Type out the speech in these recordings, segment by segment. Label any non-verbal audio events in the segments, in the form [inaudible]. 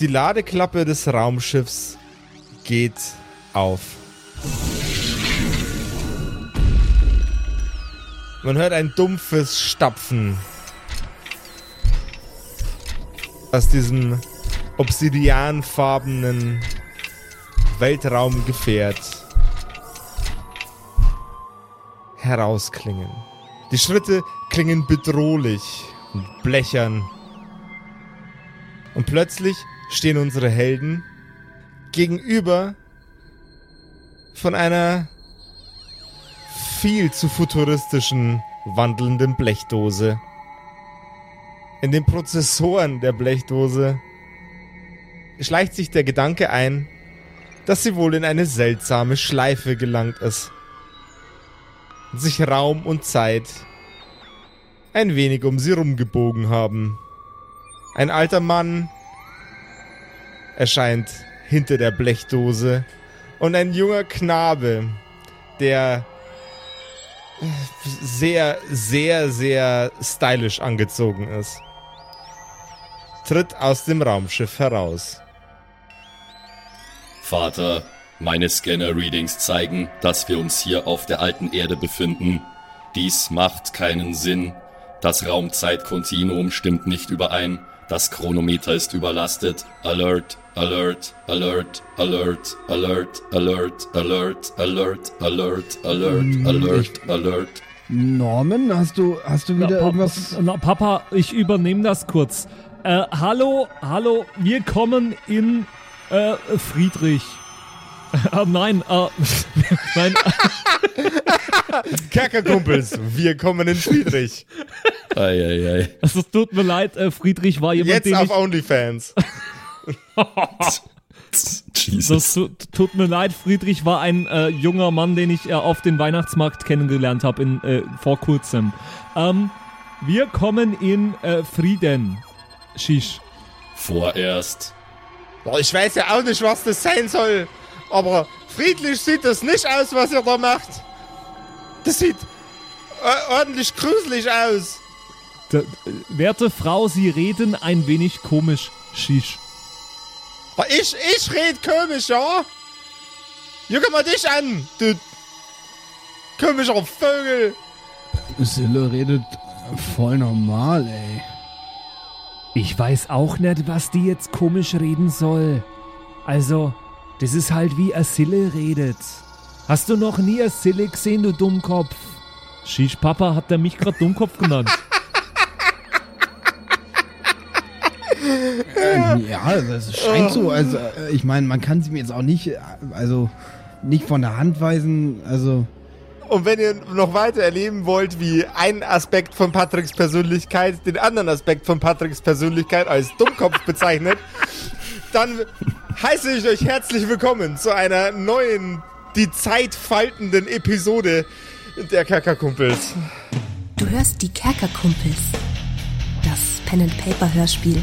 Die Ladeklappe des Raumschiffs geht auf. Man hört ein dumpfes Stapfen aus diesem obsidianfarbenen Weltraumgefährt herausklingen. Die Schritte klingen bedrohlich und blechern. Und plötzlich stehen unsere Helden gegenüber von einer viel zu futuristischen wandelnden Blechdose. In den Prozessoren der Blechdose schleicht sich der Gedanke ein, dass sie wohl in eine seltsame Schleife gelangt ist. Und sich Raum und Zeit ein wenig um sie rumgebogen haben. Ein alter Mann erscheint hinter der Blechdose und ein junger Knabe, der sehr, sehr, sehr stylisch angezogen ist, tritt aus dem Raumschiff heraus. Vater, meine Scanner-Readings zeigen, dass wir uns hier auf der alten Erde befinden. Dies macht keinen Sinn. Das Raumzeitkontinuum stimmt nicht überein. Das Chronometer ist überlastet. Alert, alert, alert, alert, alert, alert, alert, alert, alert, alert, alert, alert. Norman, hast du, hast du wieder na, irgendwas? Na, Papa, ich übernehme das kurz. Äh, hallo, hallo, wir kommen in äh, Friedrich. [laughs] Äh, nein, äh, [laughs] nein. [laughs] Kerkerkumpels, wir kommen in Friedrich. Eieiei. Also, es tut mir leid, Friedrich war jemand, Jetzt den auf ich... OnlyFans. Das Jesus. tu- tut mir leid, Friedrich war ein äh, junger Mann, den ich äh, auf den Weihnachtsmarkt kennengelernt habe äh, vor kurzem. Ähm, wir kommen in äh, Frieden. Shish. Vorerst. Boah, ich weiß ja auch nicht, was das sein soll. Aber friedlich sieht das nicht aus, was ihr da macht. Das sieht äh, ordentlich gruselig aus. D äh, werte Frau, Sie reden ein wenig komisch. Shish. Ich, ich red komisch, ja? Jucke mal dich an, du komischer Vögel. Sille redet voll normal, ey. Ich weiß auch nicht, was die jetzt komisch reden soll. Also, das ist halt wie Asille redet. Hast du noch nie Asille gesehen, du Dummkopf? Shish Papa hat er mich gerade Dummkopf genannt. [laughs] Ähm, ja, das scheint so. Also, äh, ich meine, man kann sie mir jetzt auch nicht, also nicht von der Hand weisen. Also, Und wenn ihr noch weiter erleben wollt, wie ein Aspekt von Patricks Persönlichkeit den anderen Aspekt von Patricks Persönlichkeit als Dummkopf [laughs] bezeichnet, dann heiße ich euch herzlich willkommen zu einer neuen, die Zeit faltenden Episode der Kerkerkumpels. Du hörst die Kerkerkumpels. Das Pen-and-Paper-Hörspiel.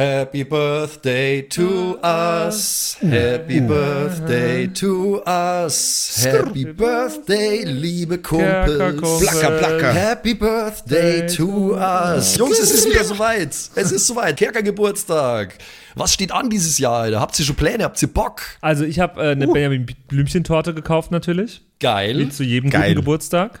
Happy Birthday to us. Happy Birthday to us. Happy Birthday, liebe Kumpels. Placker, placker. Happy Birthday to us. Jungs, es ist wieder soweit. Es ist soweit. Kerker-Geburtstag. Was steht an dieses Jahr, Alter? Habt ihr schon Pläne? Habt ihr Bock? Also, ich habe äh, eine Benjamin Blümchen-Torte gekauft, natürlich. Geil. Wie zu jedem Geil. guten Geburtstag.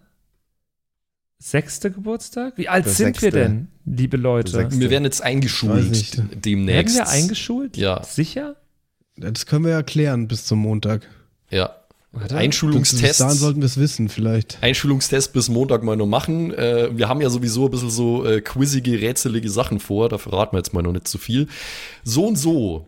sechste Geburtstag? Wie alt Der sind wir sechste. denn, liebe Leute? Wir werden jetzt eingeschult nicht. Werden demnächst. wir eingeschult? Ja. Sicher? Das können wir ja klären bis zum Montag. Ja. Bis dahin Einschulungstest. sollten wir es wissen, vielleicht. Einschulungstest bis Montag mal noch machen. Äh, wir haben ja sowieso ein bisschen so äh, quizige, rätselige Sachen vor. Da verraten wir jetzt mal noch nicht zu viel. So und so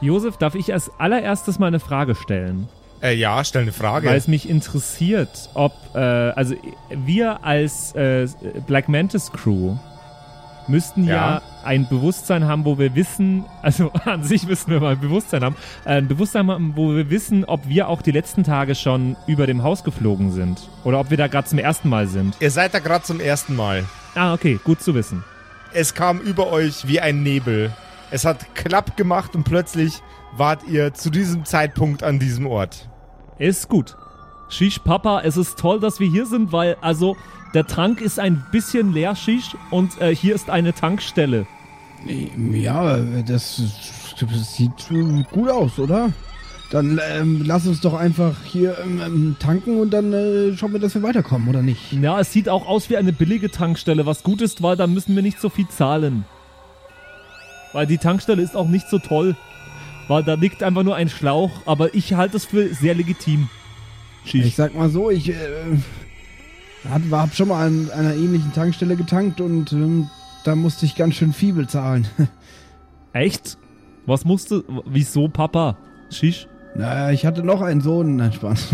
Josef, darf ich als allererstes mal eine Frage stellen? Äh, ja, stell eine Frage. Weil es mich interessiert, ob, äh, also wir als äh, Black Mantis Crew müssten ja. Ja. ein Bewusstsein haben, wo wir wissen, also [laughs] an sich müssten wir mal ein Bewusstsein haben, äh, ein Bewusstsein haben, wo wir wissen, ob wir auch die letzten Tage schon über dem Haus geflogen sind. Oder ob wir da gerade zum ersten Mal sind. Ihr seid da gerade zum ersten Mal. Ah, okay, gut zu wissen. Es kam über euch wie ein Nebel. Es hat klapp gemacht und plötzlich wart ihr zu diesem Zeitpunkt an diesem Ort. Ist gut. Shish Papa, es ist toll, dass wir hier sind, weil, also, der Tank ist ein bisschen leer, Shish, und äh, hier ist eine Tankstelle. Ja, das, das sieht gut aus, oder? Dann ähm, lass uns doch einfach hier ähm, ähm, tanken und dann äh, schauen wir, dass wir weiterkommen, oder nicht? Ja, es sieht auch aus wie eine billige Tankstelle, was gut ist, weil da müssen wir nicht so viel zahlen. Weil die Tankstelle ist auch nicht so toll. Weil da liegt einfach nur ein Schlauch, aber ich halte es für sehr legitim. Ich Shish. sag mal so, ich äh, war, hab schon mal an einer ähnlichen Tankstelle getankt und ähm, da musste ich ganz schön viel bezahlen. [laughs] Echt? Was musste. Wieso, Papa? Shish? naja, ich hatte noch einen Sohn. Nein, Spaß.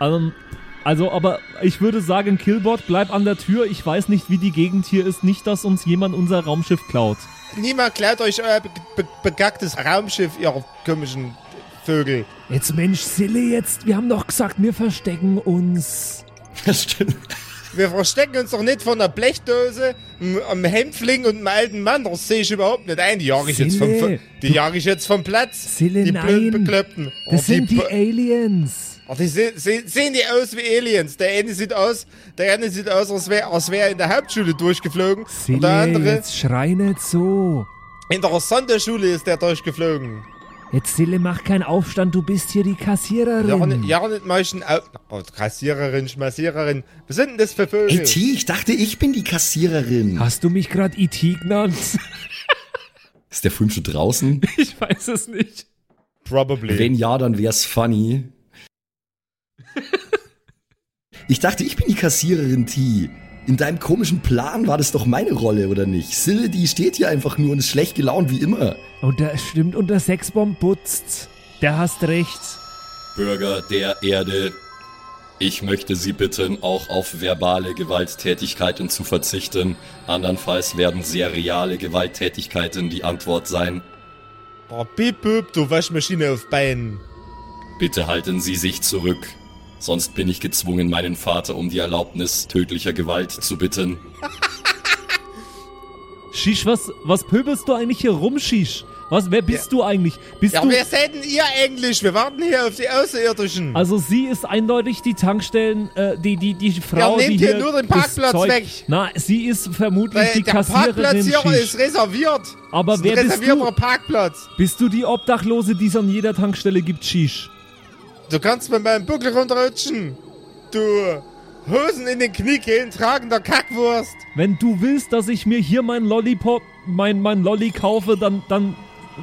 Ähm, [laughs] [laughs] also, aber ich würde sagen, Killbot, bleib an der Tür. Ich weiß nicht, wie die Gegend hier ist. Nicht, dass uns jemand unser Raumschiff klaut. Niemand klaut euch euer be be begacktes Raumschiff, ihr komischen Vögel. Jetzt, Mensch, Sille, jetzt. Wir haben doch gesagt, wir verstecken uns. [laughs] Das stimmt. Wir verstecken uns doch nicht von der Blechdose, m- am Hämpfling und einem alten Mann. Das sehe ich überhaupt nicht ein. Die jage ich, jetzt vom, Sille, die jag ich jetzt vom Platz. Sille, die nein. Bekloppten. Das Oh, sind die Be- Aliens. Oh, die se se sehen die aus wie Aliens. Der eine sieht aus, der eine sieht aus, als wäre als wär er in der Hauptschule durchgeflogen. und der andere jetzt schrei nicht so. in der Sonderschule ist der durchgeflogen. Jetzt, Sille, mach keinen Aufstand, du bist hier die Kassiererin. Ja, nicht, ja, nicht möchten. Oh, Kassiererin, Schmassiererin. Was sind denn das für Vögel? Ey, T, ich dachte, ich bin die Kassiererin. Hast du mich gerade E.T. genannt? Ist der Film schon draußen? [laughs] ich weiß es nicht. Probably. Wenn ja, dann wär's funny. [laughs] Ich dachte, ich bin die Kassiererin, T. In deinem komischen Plan war das doch meine Rolle, oder nicht? Sille, die steht hier einfach nur und ist schlecht gelaunt wie immer. Und der stimmt, und der Sexbomb putzt. Der hast recht. Bürger der Erde, ich möchte Sie bitten, auch auf verbale Gewalttätigkeiten zu verzichten. Andernfalls werden sehr reale Gewalttätigkeiten die Antwort sein. Piep, piep, du Waschmaschine auf Beinen. Bitte halten Sie sich zurück. Sonst bin ich gezwungen, meinen Vater um die Erlaubnis tödlicher Gewalt zu bitten. [laughs] Shish, was, was pöbelst du eigentlich hier rum, Shish? Was, wer bist du eigentlich? Bist Ja, du... wer seid denn ihr eigentlich? Wir warten hier auf die Außerirdischen. Also sie ist eindeutig die Tankstellen, äh, die, die, die Frau, nehmt die hier hier nur den Parkplatz Zeug- weg. Na, sie ist vermutlich Weil die der Parkplatz Kassiererin, hier Shish. ist reserviert. Aber ist wer bist du? Parkplatz. Bist du die Obdachlose, die es an jeder Tankstelle gibt, Shish? Du kannst mit meinem Buckel runterrutschen. Du Hosen in den Kniekehlen tragender Kackwurst. Wenn du willst, dass ich mir hier mein Lollipop, mein, mein Lolli kaufe, dann, dann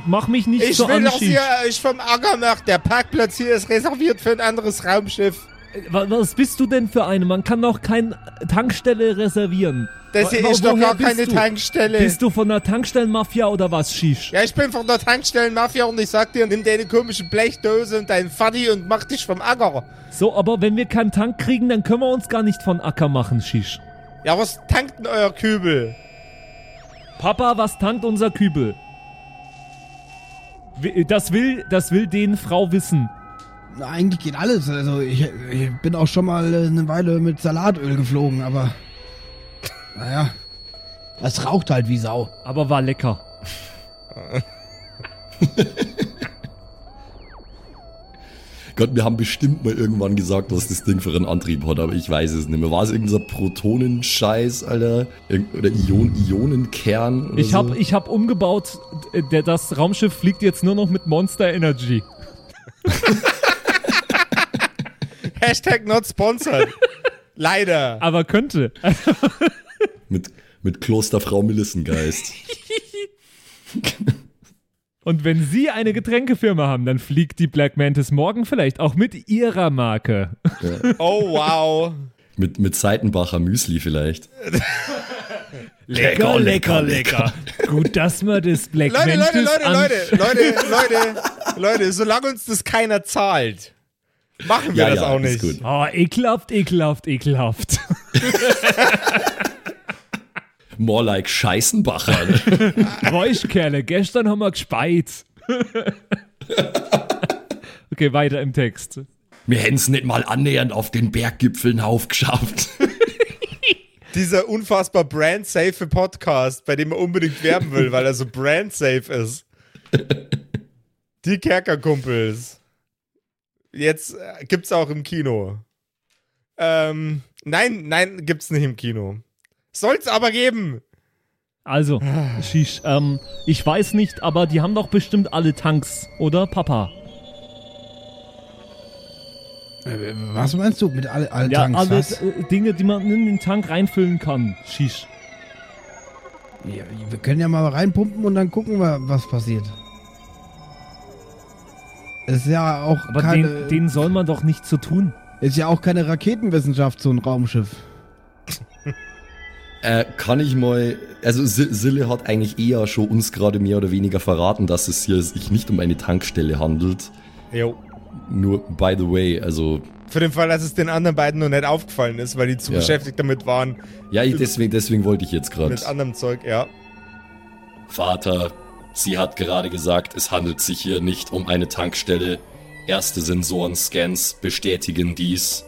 mach mich nicht Ich so will, Shish. ihr euch vom Acker macht. Der Parkplatz hier ist reserviert für ein anderes Raumschiff. Wa- Was bist du denn für eine? Man kann doch keine Tankstelle reservieren. Das hier Wo- ist doch gar keine du? Tankstelle. Bist du von der Tankstellenmafia oder was, Shish? ja, ich bin von der Tankstellenmafia und ich sag dir, nimm deine komische Blechdose und deinen Faddy und mach dich vom Acker. So, aber wenn wir keinen Tank kriegen, dann können wir uns gar nicht von Acker machen, Shish. Ja, was tankt denn euer Kübel? Papa, was tankt unser Kübel? Das will, das will den Frau wissen. Na, Eigentlich geht alles. Also ich, ich bin auch schon mal äh, eine Weile mit Salatöl geflogen, aber naja, das raucht halt wie Sau. Aber war lecker. Gott, wir haben bestimmt mal irgendwann gesagt, was das Ding für einen Antrieb hat, aber ich weiß es nicht mehr. War es irgendein Protonenscheiß, Alter? Oder Ion Ionenkern? Oder Ich so? hab, ich hab umgebaut, der, das Raumschiff fliegt jetzt nur noch mit Monster Energy. [laughs] Hashtag not sponsored. Leider. Aber könnte. [laughs] Mit, mit Klosterfrau Melissengeist. [laughs] Und wenn Sie eine Getränkefirma haben, dann fliegt die Black Mantis morgen vielleicht auch mit Ihrer Marke. Oh, wow. mit, mit Seitenbacher Müsli vielleicht. Lecker, lecker, lecker. Gut, dass wir das Black Leute, Leute, Mantis Leute, an- Leute, Leute, Leute, Leute, solange uns das keiner zahlt, machen wir Ja, das ja, auch ist nicht. gut. Oh, ekelhaft, ekelhaft, ekelhaft. [laughs] More like Scheißenbacher. [laughs] Räuschkerle, gestern haben wir gespeit. [laughs] okay, weiter im Text. Wir hätten's nicht mal annähernd auf den Berggipfeln aufgeschafft. [laughs] Dieser unfassbar brand-safe Podcast, bei dem er unbedingt werben will, weil er so brand-safe ist. Die Kerkerkumpels. Jetzt äh, gibt's auch im Kino. Ähm, nein, nein, gibt's nicht im Kino. Soll's aber geben. Also, Shish, ähm, ich weiß nicht, aber die haben doch bestimmt alle Tanks, oder, Papa? Äh, Was meinst du mit all, allen Ja, Tanks? alle was? äh, Dinge, die man in den Tank reinfüllen kann. Shish. Ja, wir können ja mal reinpumpen und dann gucken wir, was passiert. Ist ja auch Aber keine, den, den soll man doch nicht so tun. ist ja auch keine Raketenwissenschaft, so ein Raumschiff. [laughs] Äh, kann ich mal, also Si- Sille hat eigentlich eher schon uns gerade mehr oder weniger verraten, dass es hier sich nicht um eine Tankstelle handelt. Jo. Nur, by the way, also, Für den Fall, dass es den anderen beiden noch nicht aufgefallen ist, weil die zu Ja. beschäftigt damit waren, ja, ich, deswegen, deswegen wollte ich jetzt gerade. mit anderem Zeug, ja. Vater, sie hat gerade gesagt, es handelt sich hier nicht um eine Tankstelle. Erste Sensorenscans bestätigen dies.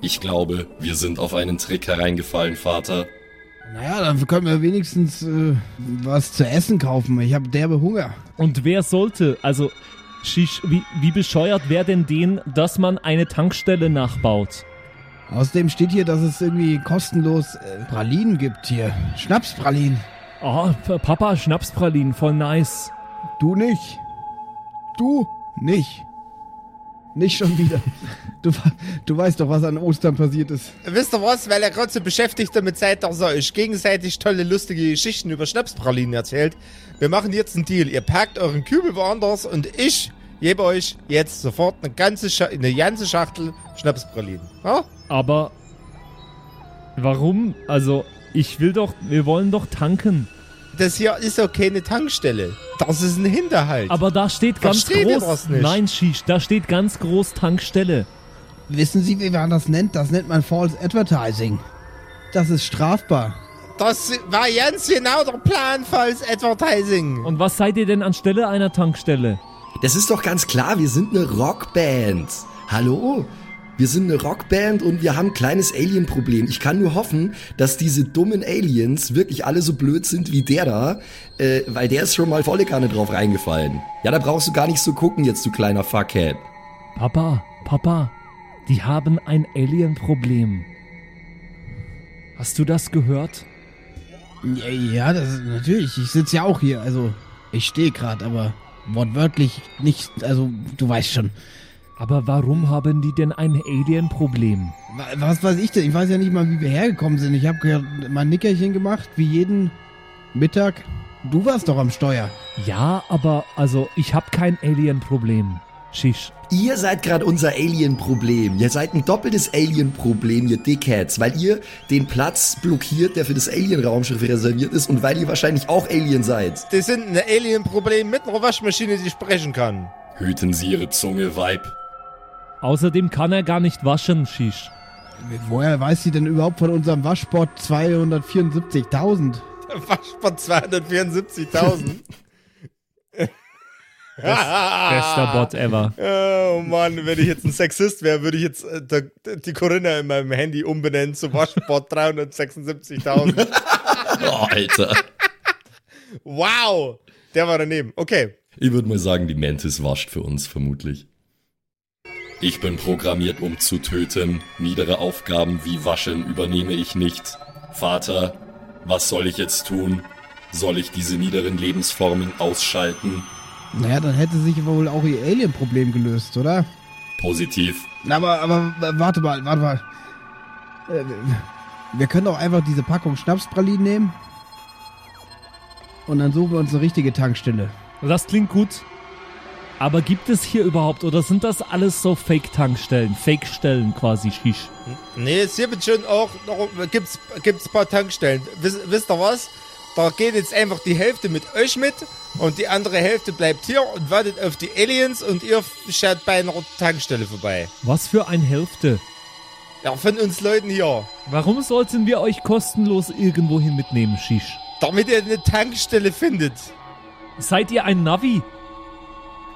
Ich glaube, wir sind auf einen Trick hereingefallen, Vater. Naja, dann können wir wenigstens äh, was zu essen kaufen. Ich habe derbe Hunger. Und wer sollte, also, wie, wie bescheuert wäre denn den, dass man eine Tankstelle nachbaut? Außerdem steht hier, dass es irgendwie kostenlos äh, Pralinen gibt hier. Schnapspralinen. Oh, Papa, Schnapspralinen, voll nice. Du nicht. Du nicht. Nicht schon wieder. [laughs] Du, du weißt doch, was an Ostern passiert ist. Wisst ihr was, weil er gerade so beschäftigt damit seid, dass er euch gegenseitig tolle, lustige Geschichten über Schnapspralinen erzählt. Wir machen jetzt einen Deal. Ihr packt euren Kübel woanders und ich gebe euch jetzt sofort eine ganze, Scha eine ganze Schachtel Schnapspralinen. Ja? Aber warum? Also, ich will doch, wir wollen doch tanken. Das hier ist doch keine Tankstelle. Das ist ein Hinterhalt. Aber da steht ganz Versteht ihr groß. das nicht? Nein, Shish, da steht ganz groß Tankstelle. Wissen Sie, wie man das nennt? Das nennt man False Advertising. Das ist strafbar. das war ganz genau der Plan falls Advertising. Und was seid ihr denn anstelle einer Tankstelle? Das ist doch ganz klar, wir sind eine Rockband. Hallo? Wir sind eine Rockband und wir haben ein kleines Alien-Problem. Ich kann nur hoffen, dass diese dummen Aliens wirklich alle so blöd sind wie der da, äh, weil der ist schon mal volle Kanne drauf reingefallen. Ja, da brauchst du gar nicht so gucken jetzt, du kleiner Fuckhead. Papa, Papa, die haben ein Alien-Problem. Hast du das gehört? Ja, ja das ist natürlich. Ich sitze ja auch hier. Also, ich stehe gerade, aber wortwörtlich nicht. Also, du weißt schon. Aber warum haben die denn ein Alien-Problem? Wa- Was weiß ich denn? Ich weiß ja nicht mal, wie wir hergekommen sind. Ich habe gehört, mein Nickerchen gemacht, wie jeden Mittag. Du warst doch am Steuer. Ja, aber also ich habe kein Alien-Problem. Shish. Ihr seid gerade unser Alien-Problem. Ihr seid ein doppeltes Alien-Problem, ihr Dickheads, weil ihr den Platz blockiert, der für das Alien-Raumschiff reserviert ist und weil ihr wahrscheinlich auch Alien seid. Die sind ein Alien-Problem mit einer Waschmaschine, die sprechen kann. Hüten Sie Ihre Zunge, Weib. Außerdem kann er gar nicht waschen, Shish. Woher weiß sie denn überhaupt von unserem Waschbot 274.000? Waschbot 274.000. Bester Bot ever. Oh Mann, wenn ich jetzt ein Sexist wäre, würde ich jetzt äh, der, die Corinna in meinem Handy umbenennen zu Waschbot 376.000. [laughs] Oh, Alter. Wow, der war daneben. Okay. Ich würde mal sagen, die Mantis wascht für uns vermutlich. Ich bin programmiert, um zu töten. Niedere Aufgaben wie Waschen übernehme ich nicht. Vater, was soll ich jetzt tun? Soll ich diese niederen Lebensformen ausschalten? Naja, dann hätte sich wohl auch ihr Alien-Problem gelöst, oder? Positiv. Na, Aber, aber, warte mal, warte mal. Äh, Wir können doch einfach diese Packung Schnapspralinen nehmen. Und dann suchen wir uns eine richtige Tankstelle. Das klingt gut. Aber gibt es hier überhaupt, oder sind das alles so Fake-Tankstellen? Fake-Stellen quasi, Shish. Nee, es wird schon auch noch, gibt's, gibt's ein paar Tankstellen. Wiss, wisst ihr was? Da geht jetzt einfach die Hälfte mit euch mit und die andere Hälfte bleibt hier und wartet auf die Aliens und ihr schaut bei einer Tankstelle vorbei. Was für ein Hälfte. Ja, von uns Leuten hier. Warum sollten wir euch kostenlos irgendwohin mitnehmen, Shish? Damit ihr eine Tankstelle findet. Seid ihr ein Navi?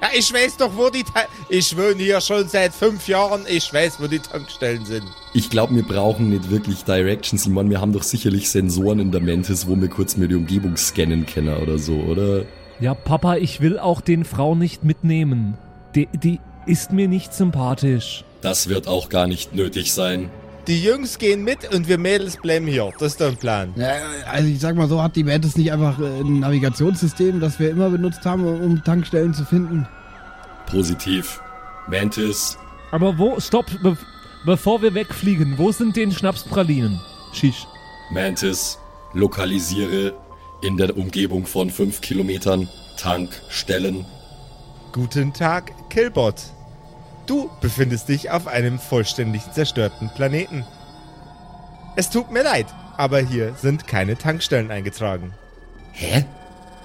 Ja, ich weiß doch, wo die Ta Ich wohne hier schon seit fünf Jahren. Ich weiß, wo die Tankstellen sind. Ich glaube, wir brauchen nicht wirklich Directions. Ich meine, wir haben doch sicherlich Sensoren in der Mantis, wo wir kurz mal die Umgebung scannen können oder so, oder? Ja, Papa, ich will auch den Frau nicht mitnehmen. Die, die ist mir nicht sympathisch. Das wird auch gar nicht nötig sein. Die Jungs gehen mit und wir Mädels bleiben hier. Das ist doch ein Plan. Ja, also ich sag mal so, hat die Mantis nicht einfach äh, ein Navigationssystem, das wir immer benutzt haben, um Tankstellen zu finden? Positiv. Mantis, Aber wo, stopp, be bevor wir wegfliegen, wo sind denn Schnapspralinen? Shish. Mantis, lokalisiere in der Umgebung von 5 Kilometern Tankstellen. Guten Tag, Killbot. Du befindest dich auf einem vollständig zerstörten Planeten. Es tut mir leid, aber hier sind keine Tankstellen eingetragen. Hä?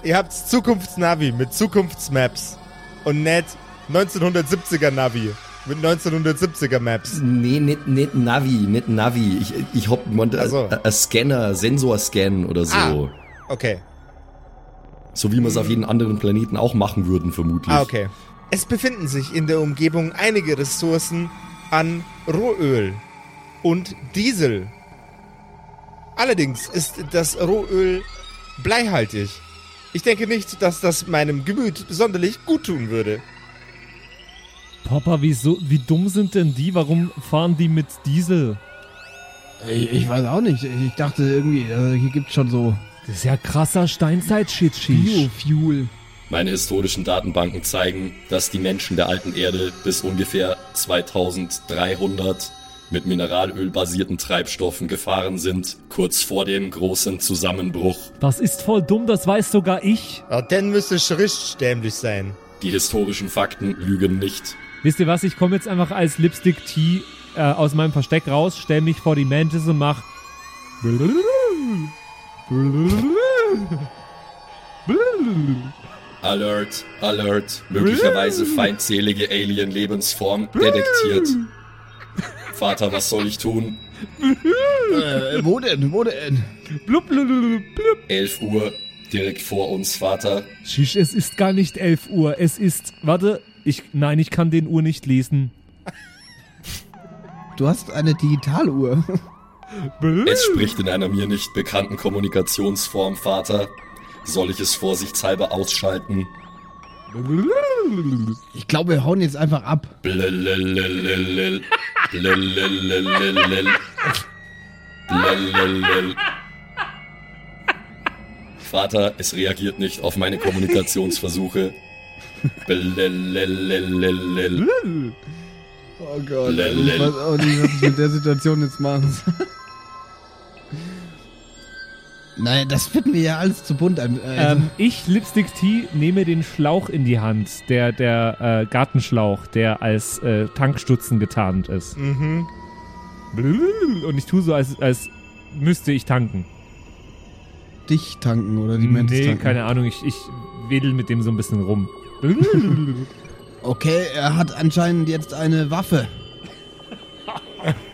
Ihr habt Zukunftsnavi mit Zukunftsmaps und nicht 1970er Navi mit 1970er Maps. Nee, nicht, nicht Navi, nicht Navi. Ich, ich hab Ach so. ein Scanner, Sensorscan oder so. Ah. Okay. So wie wir es auf jeden anderen Planeten auch machen würden, vermutlich. Ah, okay. Es befinden sich in der Umgebung einige Ressourcen an Rohöl und Diesel. Allerdings ist das Rohöl bleihaltig. Ich denke nicht, dass das meinem Gemüt sonderlich gut tun würde. Papa, wieso, wie dumm sind denn die? Warum fahren die mit Diesel? Ich, ich weiß auch nicht. Ich dachte irgendwie, also hier gibt's schon so Das ist ja krasser Steinzeit-Shit, Shish. Biofuel. Meine historischen Datenbanken zeigen, dass die Menschen der alten Erde bis ungefähr 2300 mit mineralölbasierten Treibstoffen gefahren sind, kurz vor dem großen Zusammenbruch. Das ist voll dumm, das weiß sogar ich. Ja, dann müsste richtig dämlich sein. Die historischen Fakten lügen nicht. Wisst ihr was, ich komme jetzt einfach als Lipstick T äh, aus meinem Versteck raus, stell mich vor die Mantis und mach... Alert, Alert, möglicherweise feindselige Alien-Lebensform detektiert. Vater, was soll ich tun? Äh, wo denn? Wo denn? Blub, blub, blub, blub. 11 Uhr, direkt vor uns, Vater. Shish, es ist gar nicht 11 Uhr, es ist... Warte, ich... Nein, ich kann den Uhr nicht lesen. Du hast eine Digitaluhr. Es spricht in einer mir nicht bekannten Kommunikationsform, Vater. Soll ich es vorsichtshalber ausschalten? Ich glaube, wir hauen jetzt einfach ab. Vater, es reagiert nicht auf meine Kommunikationsversuche. Oh Gott. Ich weiß auch nicht, was ich mit der Situation jetzt machen soll. Nein, das finden wir ja alles zu bunt. an. Äh, Ähm, ich, Lipstick T, nehme den Schlauch in die Hand, der, der äh, Gartenschlauch, der als äh, Tankstutzen getarnt ist. Mhm. Und ich tue so, als, als müsste ich tanken. dich tanken oder die Mantis nee, tanken. keine Ahnung, ich, ich wedel mit dem so ein bisschen rum. [laughs] Okay, er hat anscheinend jetzt eine Waffe. [laughs]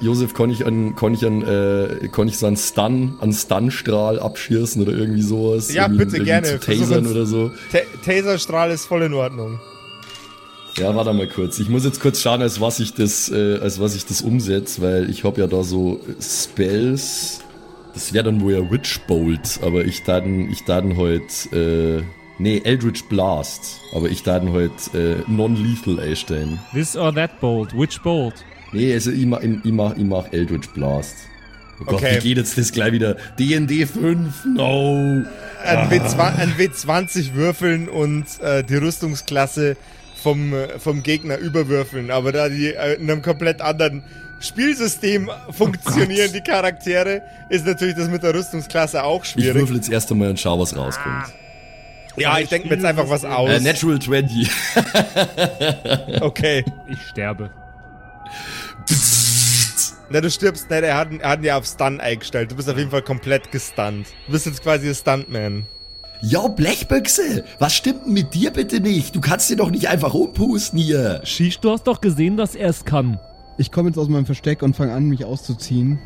Josef, kann ich an, kann ich an, äh, kann ich so einen Stun, einen Stun-Strahl abschießen oder irgendwie sowas? Ja, irgendwie, bitte, irgendwie gerne. Tasern oder so. Ta Taserstrahl ist voll in Ordnung. Ja, warte mal kurz. Ich muss jetzt kurz schauen, als was ich das, äh, als was ich das umsetze, weil ich habe ja da so Spells. Das wäre dann wohl ja Witch Bolt, aber ich dann, ich dann halt, äh, nee, Eldritch Blast, aber ich dann halt äh, non-lethal einstellen. This or that bolt. Which bolt? Nee, also ich mach, ich, ich mach, ich mach Eldritch Blast. Oh Gott, Okay. wie geht jetzt das gleich wieder? D&D 5, no! Ein, W20, ein W20 würfeln und äh, die Rüstungsklasse vom, äh, vom Gegner überwürfeln. Aber da die äh, in einem komplett anderen Spielsystem funktionieren, die Charaktere, ist natürlich das mit der Rüstungsklasse auch Ich schwierig. würfel jetzt erst einmal und schau, was rauskommt. ja, ich denke mir jetzt einfach was aus. Äh, Natural 20. okay. Ich sterbe. Na, du stirbst nicht, er hat, er hat ihn ja auf Stun eingestellt. Du bist auf jeden Fall komplett gestunt. Du bist jetzt quasi ein Stuntman. Ja, Blechbüchse, was stimmt denn mit dir bitte nicht? Du kannst dir doch nicht einfach umpusten hier. Shish, du hast doch gesehen, dass er es kann. Ich komme jetzt aus meinem Versteck und fange an, mich auszuziehen.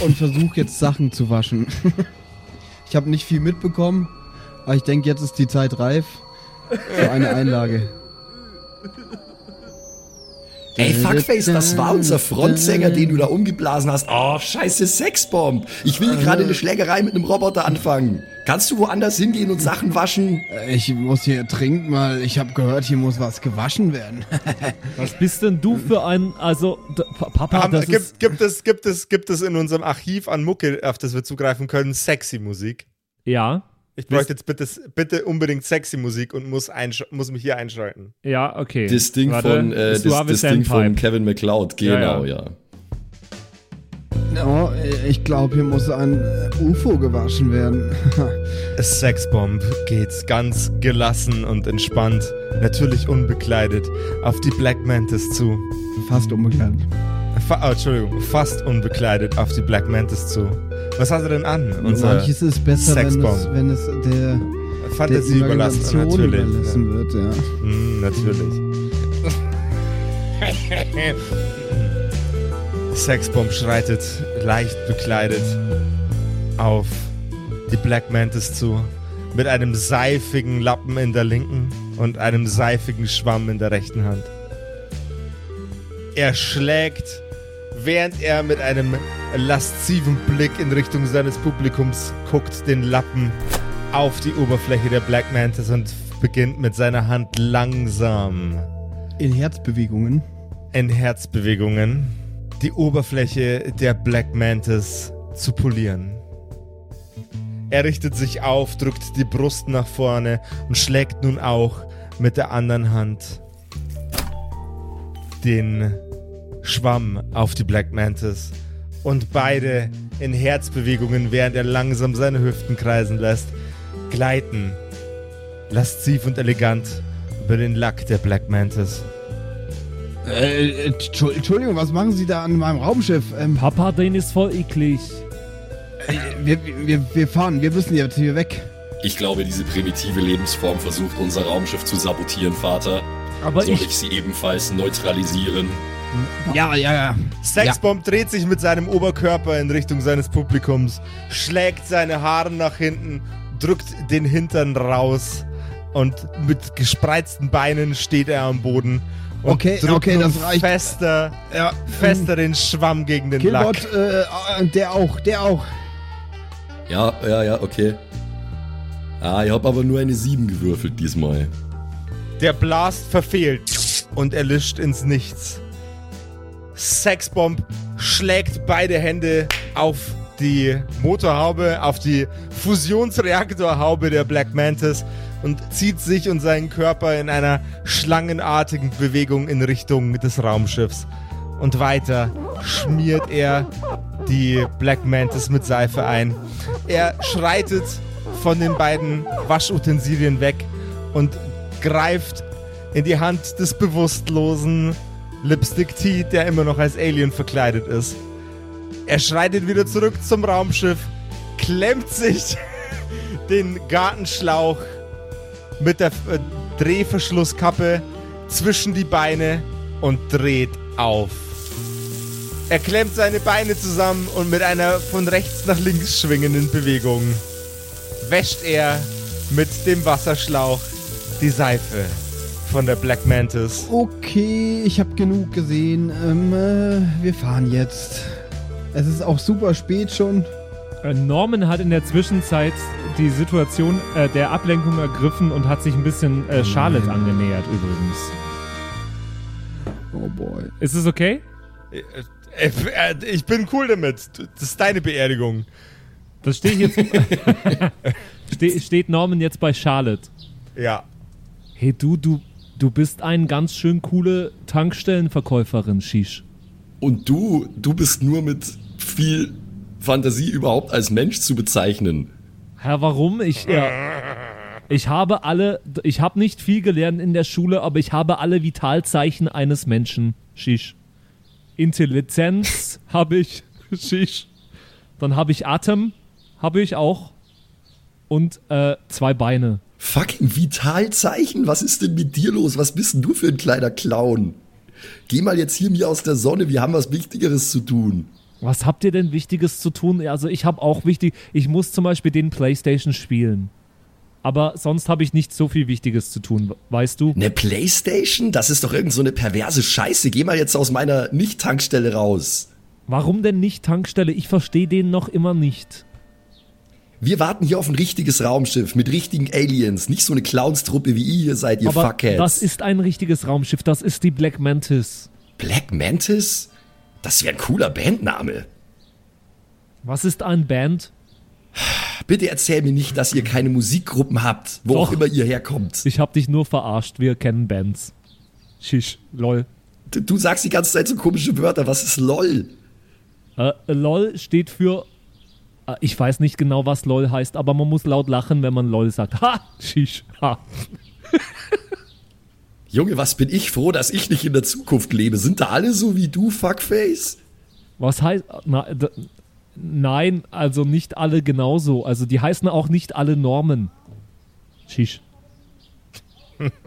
und versuche jetzt Sachen zu waschen. [laughs] ich habe nicht viel mitbekommen, aber ich denke, jetzt ist die Zeit reif für eine Einlage. Ey, Fuckface, das war unser Frontsänger, den du da umgeblasen hast. Oh, scheiße Sexbomb. Ich will gerade eine Schlägerei mit einem Roboter anfangen. Kannst du woanders hingehen und Sachen waschen? Äh, Ich muss hier trinken mal. Ich habe gehört, hier muss was gewaschen werden. [laughs] Was bist denn du für ein, also, Papa, Haben, das gibt, ist, gibt, es, gibt, es, gibt es in unserem Archiv an Mucke, auf das wir zugreifen können, sexy Musik? ja, Ich bräuchte jetzt bitte, bitte unbedingt sexy Musik und muss, muss mich hier einschalten. ja, okay. Das Ding Warte, von, äh, das, das Ding von. Kevin McLeod, genau, Ja, ja. Oh, ich glaube, hier muss ein äh, UFO gewaschen werden. [laughs] Sexbomb geht ganz gelassen und entspannt, natürlich unbekleidet, auf die Black Mantis zu. Fast unbekannt. Fa oh, Entschuldigung, fast unbekleidet auf die Black Mantis zu. Was hat er denn an? Unser Manches ist besser, wenn es, Sexbomb. wenn es der, der Fantasie überlassen, Imagination natürlich. überlassen wird. Ja. Mm, natürlich. [laughs] Sexbomb schreitet leicht bekleidet auf die Black Mantis zu, mit einem seifigen Lappen in der linken und einem seifigen Schwamm in der rechten Hand. Er schlägt, während er mit einem lasziven Blick in Richtung seines Publikums guckt, den Lappen auf die Oberfläche der Black Mantis und beginnt mit seiner Hand langsam In Herzbewegungen. in Herzbewegungen die Oberfläche der Black Mantis zu polieren. Er richtet sich auf, drückt die Brust nach vorne und schlägt nun auch mit der anderen Hand den Schwamm auf die Black Mantis. Und beide in Herzbewegungen, während er langsam seine Hüften kreisen lässt, gleiten lasziv und elegant über den Lack der Black Mantis. Äh, äh, Entschu- Entschuldigung, was machen Sie da an meinem Raumschiff? Ähm, Papa, den ist voll eklig. äh, wir, wir, wir fahren, wir müssen jetzt hier weg. Ich glaube, diese primitive Lebensform versucht unser Raumschiff zu sabotieren, Vater. Aber Soll ich, ich sie ebenfalls neutralisieren? Ja, ja, ja. Sexbomb dreht sich mit seinem Oberkörper in Richtung seines Publikums, schlägt seine Haare nach hinten, drückt den Hintern raus und mit gespreizten Beinen steht er am Boden. Und Okay, drückt okay, das reicht. Fester, Ja, fester den Schwamm gegen den Lack. Killbot, äh, äh, der auch, der auch. Ja, ja, ja, okay. Ah, ich hab aber nur eine 7 gewürfelt diesmal. Der Blast verfehlt und erlischt ins Nichts. Sexbomb schlägt beide Hände auf die Motorhaube, auf die Fusionsreaktorhaube der Black Mantis und zieht sich und seinen Körper in einer schlangenartigen Bewegung in Richtung des Raumschiffs. Und weiter schmiert er die Black Mantis mit Seife ein. Er schreitet von den beiden Waschutensilien weg und greift in die Hand des bewusstlosen Lipstick T, der immer noch als Alien verkleidet ist. Er schreitet wieder zurück zum Raumschiff, klemmt sich [laughs] den Gartenschlauch mit der äh, Drehverschlusskappe zwischen die Beine und dreht auf. Er klemmt seine Beine zusammen und mit einer von rechts nach links schwingenden Bewegung wäscht er mit dem Wasserschlauch die Seife von der Black Mantis. Okay, ich habe genug gesehen. Ähm, äh, wir fahren jetzt. Es ist auch super spät schon. Äh, Norman hat in der Zwischenzeit die Situation äh, der Ablenkung ergriffen und hat sich ein bisschen äh, Charlotte angenähert übrigens. Oh boy. Ist es okay? Äh, äh, Ich bin cool damit. Das ist deine Beerdigung. Das steht jetzt. [laughs] [laughs] Ste steht Norman jetzt bei Charlotte. Ja. Hey du, du, du bist eine ganz schön coole Tankstellenverkäuferin, Shish. Und du, du bist nur mit viel Fantasie überhaupt als Mensch zu bezeichnen. Herr, warum? Ich, ja, ich habe alle, ich habe nicht viel gelernt in der Schule, aber ich habe alle Vitalzeichen eines Menschen, Shish. Intelligenz [laughs] habe ich, Shish. Dann habe ich Atem, habe ich auch. Und äh, zwei Beine. Fucking Vitalzeichen? Was ist denn mit dir los? Was bist denn du für ein kleiner Clown? Geh mal jetzt hier mir aus der Sonne, wir haben was Wichtigeres zu tun. Was habt ihr denn Wichtiges zu tun? Also ich habe auch wichtig, ich muss zum Beispiel den Playstation spielen. Aber sonst habe ich nicht so viel Wichtiges zu tun, weißt du? Eine Playstation? Das ist doch irgend so eine perverse Scheiße. Geh mal jetzt aus meiner Nicht-Tankstelle raus. Warum denn nicht Tankstelle? Ich verstehe den noch immer nicht. Wir warten hier auf ein richtiges Raumschiff mit richtigen Aliens, nicht so eine Clownstruppe wie ihr hier seid, ihr Aber Fuckheads. das ist ein richtiges Raumschiff, das ist die Black Mantis. Black Mantis? Das wäre ein cooler Bandname. Was ist ein Band? Bitte erzähl mir nicht, dass ihr keine Musikgruppen habt, wo Doch. auch immer ihr herkommt. Ich hab dich nur verarscht, wir kennen Bands. Shish, lol. Du, du sagst die ganze Zeit so komische Wörter. Was ist LOL? Äh, lol steht für. Äh, ich weiß nicht genau, was lol heißt, aber man muss laut lachen, wenn man lol sagt. Ha! Shish, ha. [laughs] Junge, was bin ich froh, dass ich nicht in der Zukunft lebe. Sind da alle so wie du, Fuckface? Was heißt. Na, nein, also nicht alle genauso. Also die heißen auch nicht alle Normen. Shish. [laughs]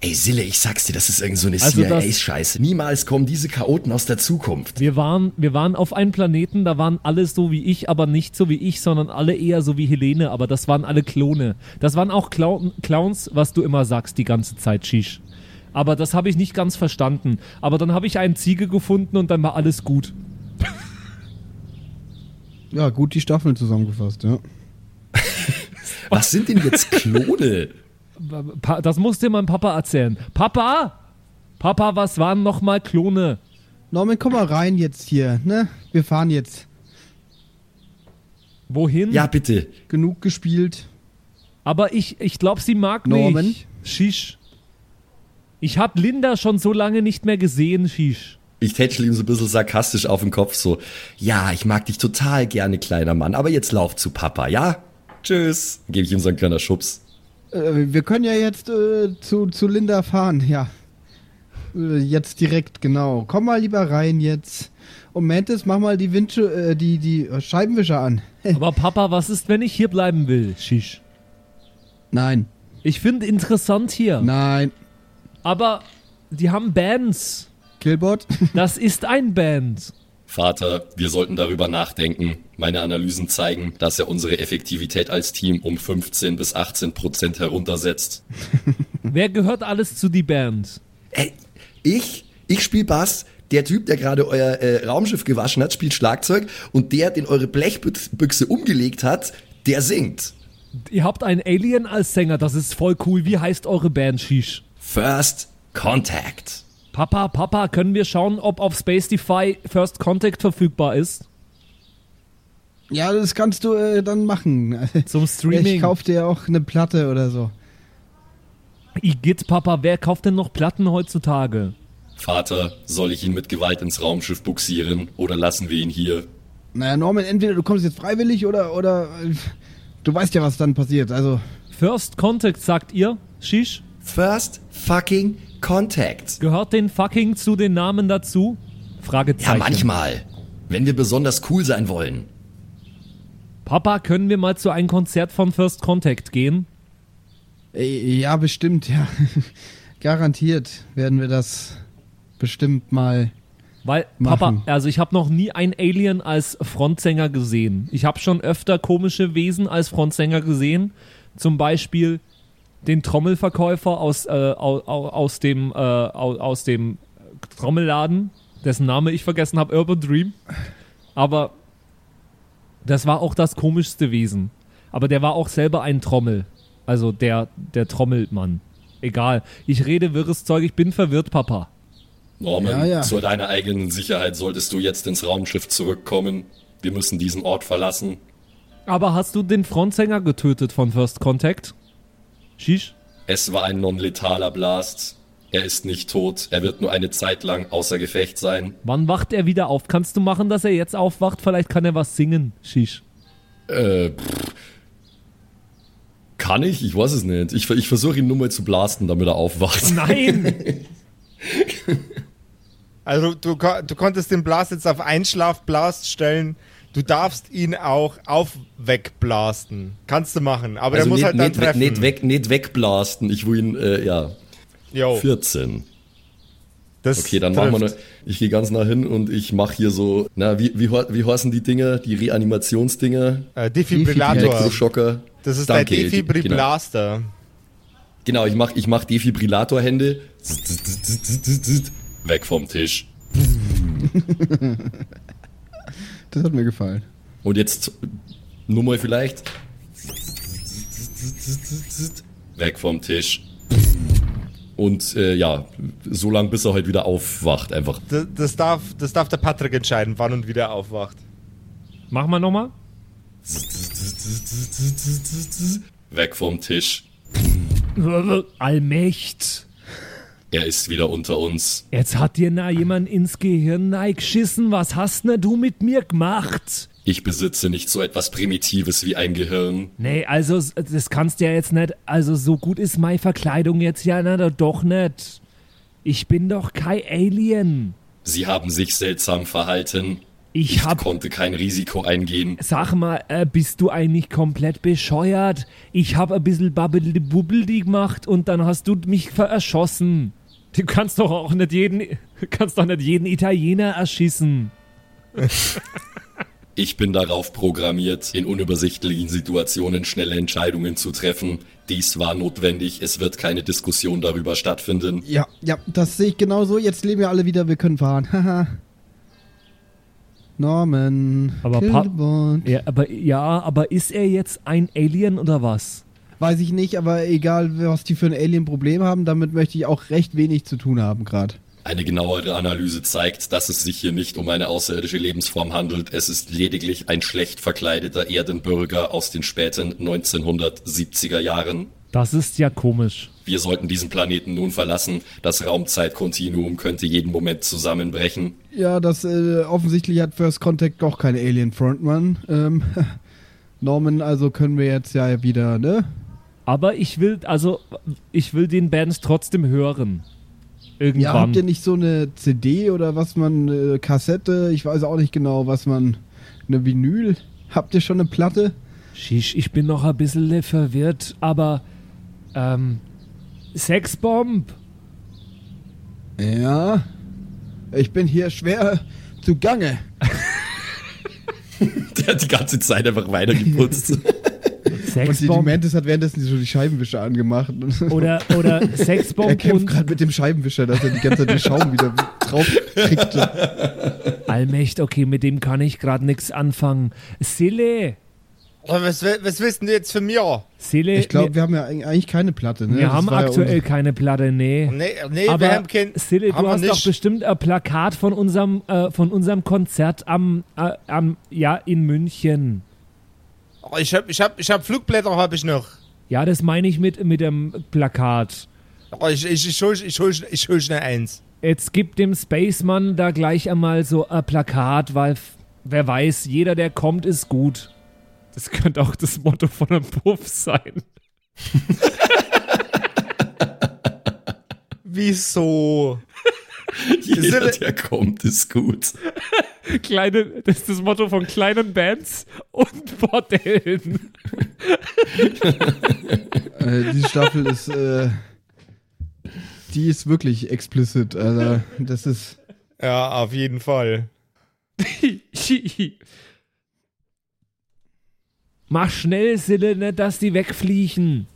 Ey, Sille, ich sag's dir, das ist irgend so eine Also das- CIA-Scheiße. Niemals kommen diese Chaoten aus der Zukunft. Wir waren, wir waren auf einem Planeten, da waren alle so wie ich, aber nicht so wie ich, sondern alle eher so wie Helene, aber das waren alle Klone. Das waren auch Clown, Clowns, was du immer sagst die ganze Zeit, Shish. Aber das habe ich nicht ganz verstanden. Aber dann habe ich einen Ziege gefunden und dann war alles gut. Ja, gut die Staffeln zusammengefasst, ja. [laughs] Was sind denn jetzt Klone? Das muss dir mein Papa erzählen. Papa! Papa, was waren nochmal Klone? Norman, komm mal rein jetzt hier, ne? Wir fahren jetzt. Wohin? ja, bitte. Genug gespielt. Aber ich, ich glaube, sie mag Norman? mich. Shish. Ich habe Linda schon so lange nicht mehr gesehen, Shish. Ich tätschel ihm so ein bisschen sarkastisch auf den Kopf, so, ja, ich mag dich total gerne, kleiner Mann, aber jetzt lauf zu Papa, ja? Tschüss. Gebe ich ihm so einen kleiner Schubs. Äh, wir können ja jetzt äh, zu, zu Linda fahren, ja. Äh, jetzt direkt, genau. Komm mal lieber rein jetzt. Und Mantis, mach mal die, Windsche, äh, die, die Scheibenwischer an. [laughs] Aber Papa, was ist, wenn ich hier bleiben will? Shish. Nein, Ich finde interessant hier. nein. Aber die haben Bands. Killbot? [laughs] Das ist ein Band. Vater, wir sollten darüber nachdenken. Meine Analysen zeigen, dass er unsere Effektivität als Team um 15 bis 18 Prozent heruntersetzt. [laughs] Wer gehört alles zu die Band? Ey, ich, ich spiel Bass. Der Typ, der gerade euer äh, Raumschiff gewaschen hat, spielt Schlagzeug. Und der, den eure Blechbüchse umgelegt hat, der singt. Ihr habt einen Alien als Sänger, das ist voll cool. Wie heißt eure Band, Shish? First Contact. Papa, Papa, können wir schauen, ob auf Spacedify First Contact verfügbar ist? Ja, das kannst du äh, dann machen. [laughs] Zum Streaming. Ich kauf dir auch eine Platte oder so. Igitt, Papa, wer kauft denn noch Platten heutzutage? Vater, soll ich ihn mit Gewalt ins Raumschiff buxieren oder lassen wir ihn hier? Naja, Norman, entweder du kommst jetzt freiwillig oder, oder äh, du weißt ja, was dann passiert. Also, First Contact, sagt ihr, Shish? First fucking Contact. Gehört den fucking zu den Namen dazu? Ja, Fragezeichen. manchmal. Wenn wir besonders cool sein wollen. Papa, können wir mal zu einem Konzert von First Contact gehen? äh, ja, bestimmt, ja. [laughs] Garantiert werden wir das bestimmt mal. Weil, Machen. Papa, also ich habe noch nie einen Alien als Frontsänger gesehen. Ich habe schon öfter komische Wesen als Frontsänger gesehen. Zum Beispiel den Trommelverkäufer aus, äh, aus, aus, dem, äh, aus, aus dem Trommelladen, dessen Name ich vergessen habe, Urban Dream. Aber das war auch das komischste Wesen. Aber der war auch selber ein Trommel. Also der, der Trommelmann. Egal. Ich rede wirres Zeug, ich bin verwirrt, Papa. Norman, Ja, ja. zu deiner eigenen Sicherheit solltest du jetzt ins Raumschiff zurückkommen. Wir müssen diesen Ort verlassen. Aber hast du den Frontsänger getötet von First Contact? Shish? Es war ein non-letaler Blast. Er ist nicht tot. Er wird nur eine Zeit lang außer Gefecht sein. Wann wacht er wieder auf? Kannst du machen, dass er jetzt aufwacht? Vielleicht kann er was singen. Shish. Äh, pff. Kann ich? Ich weiß es nicht. Ich, ich versuche ihn nur mal zu blasten, damit er aufwacht. Nein! [laughs] Also du, du konntest den Blast jetzt auf Einschlafblast stellen. Du darfst ihn auch aufwegblasten. Kannst du machen. Aber der muss nicht, halt dann nicht, treffen. nicht, weg, nicht wegblasten. Ich will ihn, äh, ja, Jo, 14. das Okay, dann machen wir trifft. noch, ich gehe ganz nah hin und ich mache hier so, na, wie, wie, wie heißen die Dinger? Die Reanimationsdinger? Äh, Defibrillator. Elektroschocker? Das ist Danke, der die- Defibrillaster. Genau, genau ich mache ich mach Defibrillatorhände. Weg vom Tisch. [laughs] Das hat mir gefallen. Und jetzt nur mal vielleicht. Weg vom Tisch. Und äh, ja, so lang bis er halt wieder aufwacht einfach. Das, das, darf, das darf der Patrick entscheiden, wann und wie der aufwacht. Mach mal nochmal. Weg vom Tisch. Allmächt. Er ist wieder unter uns. Jetzt hat dir na jemand ins Gehirn geschissen. Was hast ne du mit mir gemacht? Ich besitze nicht so etwas Primitives wie ein Gehirn. Nee, also das kannst du ja jetzt nicht. Also so gut ist meine Verkleidung jetzt ja na, doch nicht. Ich bin doch kein Alien. Sie haben sich seltsam verhalten. Ich Ich hab konnte kein Risiko eingehen. Sag mal, äh, bist du eigentlich komplett bescheuert? Ich hab ein bisschen babbeldi gemacht und dann hast du mich erschossen. Du kannst doch auch nicht jeden, kannst doch nicht jeden Italiener erschießen. [laughs] Ich bin darauf programmiert, in unübersichtlichen Situationen schnelle Entscheidungen zu treffen. Dies war notwendig. Es wird keine Diskussion darüber stattfinden. Ja, ja, das sehe ich genauso. Jetzt leben wir alle wieder, wir können fahren. Haha. [laughs] Norman. Aber. Ja, aber ja, aber ist er jetzt ein Alien oder was? Weiß ich nicht, aber egal, was die für ein Alien-Problem haben, damit möchte ich auch recht wenig zu tun haben gerade. Eine genauere Analyse zeigt, dass es sich hier nicht um eine außerirdische Lebensform handelt. Es ist lediglich ein schlecht verkleideter Erdenbürger aus den späten 1970er Jahren. Das ist ja komisch. Wir sollten diesen Planeten nun verlassen. Das Raumzeitkontinuum könnte jeden Moment zusammenbrechen. Ja, das äh, offensichtlich hat First Contact doch kein Alien-Frontman. Ähm, [laughs] Norman, also können wir jetzt ja wieder, ne? Aber ich will, also, ich will den Bands trotzdem hören. Ja, Irgendwann. habt ihr nicht so eine CD oder was man, äh, Kassette, ich weiß auch nicht genau, was man, eine Vinyl? Habt ihr schon eine Platte? Shish, ich bin noch ein bisschen verwirrt, aber, ähm, Sexbomb? Ja. Ich bin hier schwer zugange. [laughs] Der hat die ganze Zeit einfach weitergeputzt. Und die Sexbomb? Mantis hat währenddessen so die Scheibenwischer angemacht. Oder, oder [laughs] er Sexbomb kämpft und gerade mit dem Scheibenwischer, dass er die ganze Zeit den Schaum wieder drauf kriegte. Allmächt, okay, mit dem kann ich gerade nichts anfangen. Sille, Aber was, was wissen die jetzt für mir? Sille, Ich glaube, wir, wir haben ja eigentlich keine Platte. Ne? wir Das haben ja aktuell unser- keine Platte, nee. Nee, nee wir Aber haben kein. Sille, haben du wir hast doch nicht. bestimmt ein Plakat von unserem, äh, von unserem Konzert am, äh, am, ja, in München. Oh, ich hab, ich hab, ich hab Flugblätter, hab ich noch. Ja, das meine ich mit, mit dem Plakat. Oh, ich, ich, ich, hol, ich, hol, ich hol schnell eins. Jetzt gibt dem Spaceman da gleich einmal so ein Plakat, weil wer weiß, jeder, der kommt, ist gut. Das könnte auch das Motto von einem Puff sein. [laughs] Wieso? [laughs] Jeder, der kommt, ist gut. Kleine, das ist das Motto von kleinen Bands und [laughs] Bordellen. Äh, die Staffel ist, äh, die ist wirklich explicit. Also, das ist. Ja, auf jeden Fall. Mach schnell, Sille, nicht, dass die wegfliegen.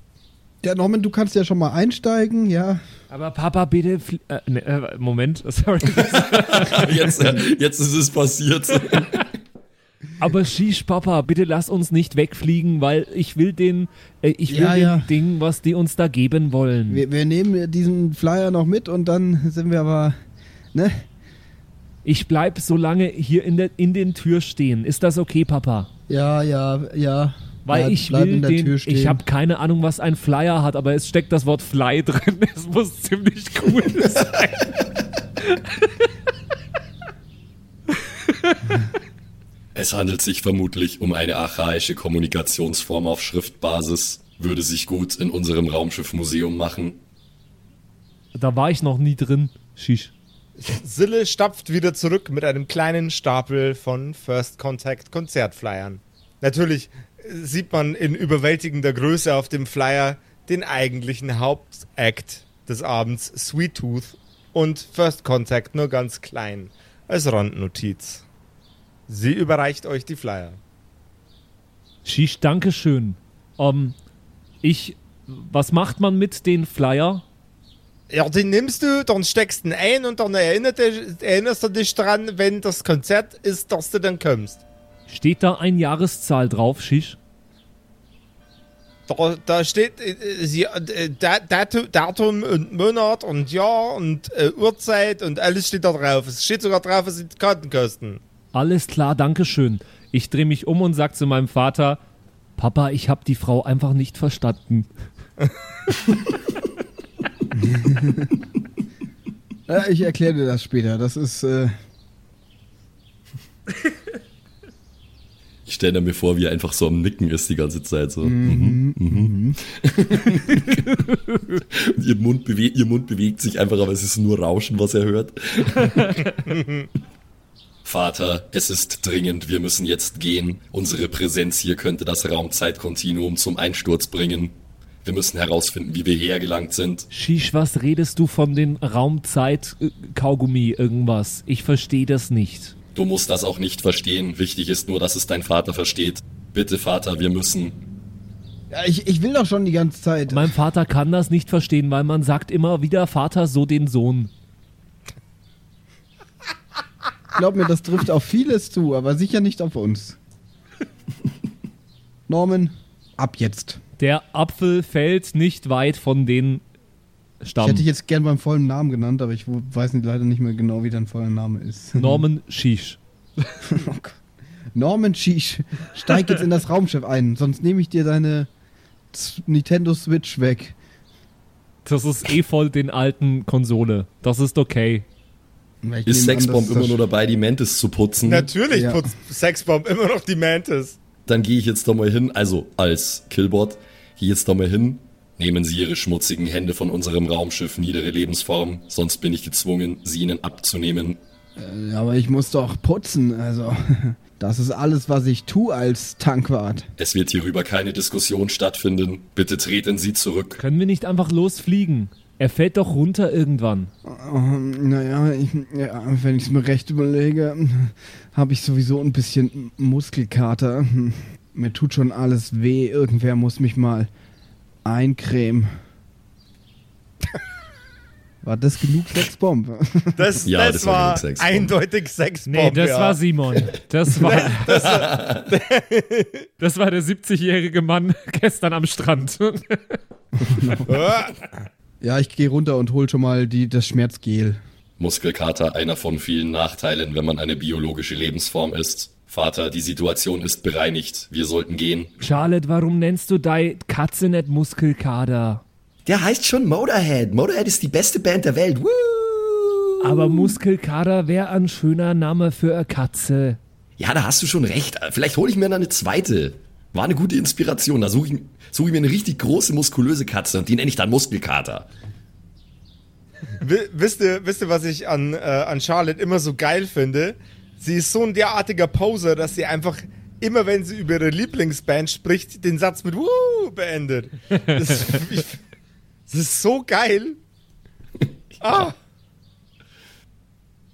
Ja, Norman, du kannst ja schon mal einsteigen, ja. Aber Papa, bitte. Äh, ne, äh, Moment, [laughs] sorry. [laughs] Jetzt, äh, jetzt ist es passiert. [laughs] Aber Shish, Papa, bitte lass uns nicht wegfliegen, weil ich will den, äh, ich will Ja, den ja. Ding, was die uns da geben wollen. Wir, wir nehmen diesen Flyer noch mit und dann sind wir aber, ne? Ich bleib so lange hier in, der, in den Tür stehen. Ist das okay, Papa? Ja, ja, ja. Weil Bleib- ich will in der den, Tür stehen. ich habe keine Ahnung, was ein Flyer hat, aber es steckt das Wort Fly [laughs] drin. Es muss ziemlich cool [laughs] sein. Es handelt sich vermutlich um eine archaische Kommunikationsform auf Schriftbasis, würde sich gut in unserem Raumschiffmuseum machen. Da war ich noch nie drin. Shish. Sille stapft wieder zurück mit einem kleinen Stapel von First Contact Konzertflyern. Natürlich äh, sieht man in überwältigender Größe auf dem Flyer den eigentlichen Hauptakt des Abends, Sweet Tooth, und First Contact nur ganz klein, als Randnotiz. Sie überreicht euch die Flyer. Shish, danke schön. Ähm, ich, was macht man mit den Flyer? Ja, den nimmst du, dann steckst du ihn ein und dann dich, erinnerst du dich dran, wenn das Konzert ist, dass du dann kommst. Steht da ein Jahreszahl drauf, Shish? Da, da steht äh, äh, äh, Da- Datum, und Monat und Jahr und äh, Uhrzeit und alles steht da drauf. Es steht sogar drauf, was die Karten kosten. Alles klar, danke schön. Ich drehe mich um und sag zu meinem Vater, Papa, ich habe die Frau einfach nicht verstanden. [laughs] Ja, ich erkläre dir das später. Das ist, äh, Ich stelle mir vor, wie er einfach so am Nicken ist die ganze Zeit. So. Mhm. Mhm. Und [laughs] ihr Mund, ihr Mund bewegt sich einfach, aber es ist nur Rauschen, was er hört. [laughs] Vater, es ist dringend, wir müssen jetzt gehen. Unsere Präsenz hier könnte das Raumzeitkontinuum zum Einsturz bringen. Wir müssen herausfinden, wie wir hierher gelangt sind. Shish, was redest du von den Raumzeit-Kaugummi irgendwas? Ich verstehe das nicht. Du musst das auch nicht verstehen. Wichtig ist nur, dass es dein Vater versteht. Bitte, Vater, wir müssen. ja, ich, ich will doch schon die ganze Zeit. Mein Vater kann das nicht verstehen, weil man sagt immer wieder Vater so den Sohn. Glaub mir, das trifft auf vieles zu, aber sicher nicht auf uns. Norman, ab jetzt. Der Apfel fällt nicht weit von den Ich Stamm. hätte dich jetzt gern beim vollen Namen genannt, aber ich weiß nicht, leider nicht mehr genau, wie dein voller Name ist. [laughs] Norman Shish. Oh Gott. Norman Sheesh, steig jetzt in das Raumschiff ein, sonst nehme ich dir deine Nintendo Switch weg. Das ist eh voll den alten Konsole. Das ist okay. Ich Ist Sexbomb immer nur dabei, die Mantis zu putzen? Natürlich Ja. putzt Sexbomb immer noch die Mantis. Dann gehe ich jetzt da mal hin, also als Killbot, gehe jetzt mal hin. Nehmen Sie Ihre schmutzigen Hände von unserem Raumschiff niedere Lebensform, sonst bin ich gezwungen, sie Ihnen abzunehmen. Ja, aber ich muss doch putzen, also. [laughs] Das ist alles, was ich tue als Tankwart. Es wird hierüber keine Diskussion stattfinden. Bitte treten Sie zurück. Können wir nicht einfach losfliegen? Er fällt doch runter irgendwann. Ähm, naja, ich, ja, wenn ich es mir recht überlege, [laughs] habe ich sowieso ein bisschen Muskelkater. Mir tut schon alles weh. Irgendwer muss mich mal eincremen. [laughs] War das genug Sexbomb? Das, Ja, das, das war war Sexbomb. eindeutig Sexbomb. Nee, das ja. war Simon. Das war, [laughs] das war der 70-jährige Mann gestern am Strand. [laughs] Ja, ich gehe runter und hol schon mal die, das Schmerzgel. Muskelkater einer von vielen Nachteilen, wenn man eine biologische Lebensform ist. Vater, die Situation ist bereinigt. Wir sollten gehen. Charlotte, warum nennst du deine Katze nicht Muskelkader? Der heißt schon Motorhead. Motorhead ist die beste Band der Welt. Woo! Aber Muskelkater wäre ein schöner Name für eine Katze. Ja, da hast du schon recht. Vielleicht hole ich mir dann eine zweite. War eine gute Inspiration. Da suche ich, such ich mir eine richtig große, muskulöse Katze und die nenne ich dann Muskelkater. Wi- Wisst ihr, wisst ihr, was ich an, äh, an Charlotte immer so geil finde? Sie ist so ein derartiger Poser, dass sie einfach immer, wenn sie über ihre Lieblingsband spricht, den Satz mit Woo beendet. Das, ich, das ist so geil. Ah,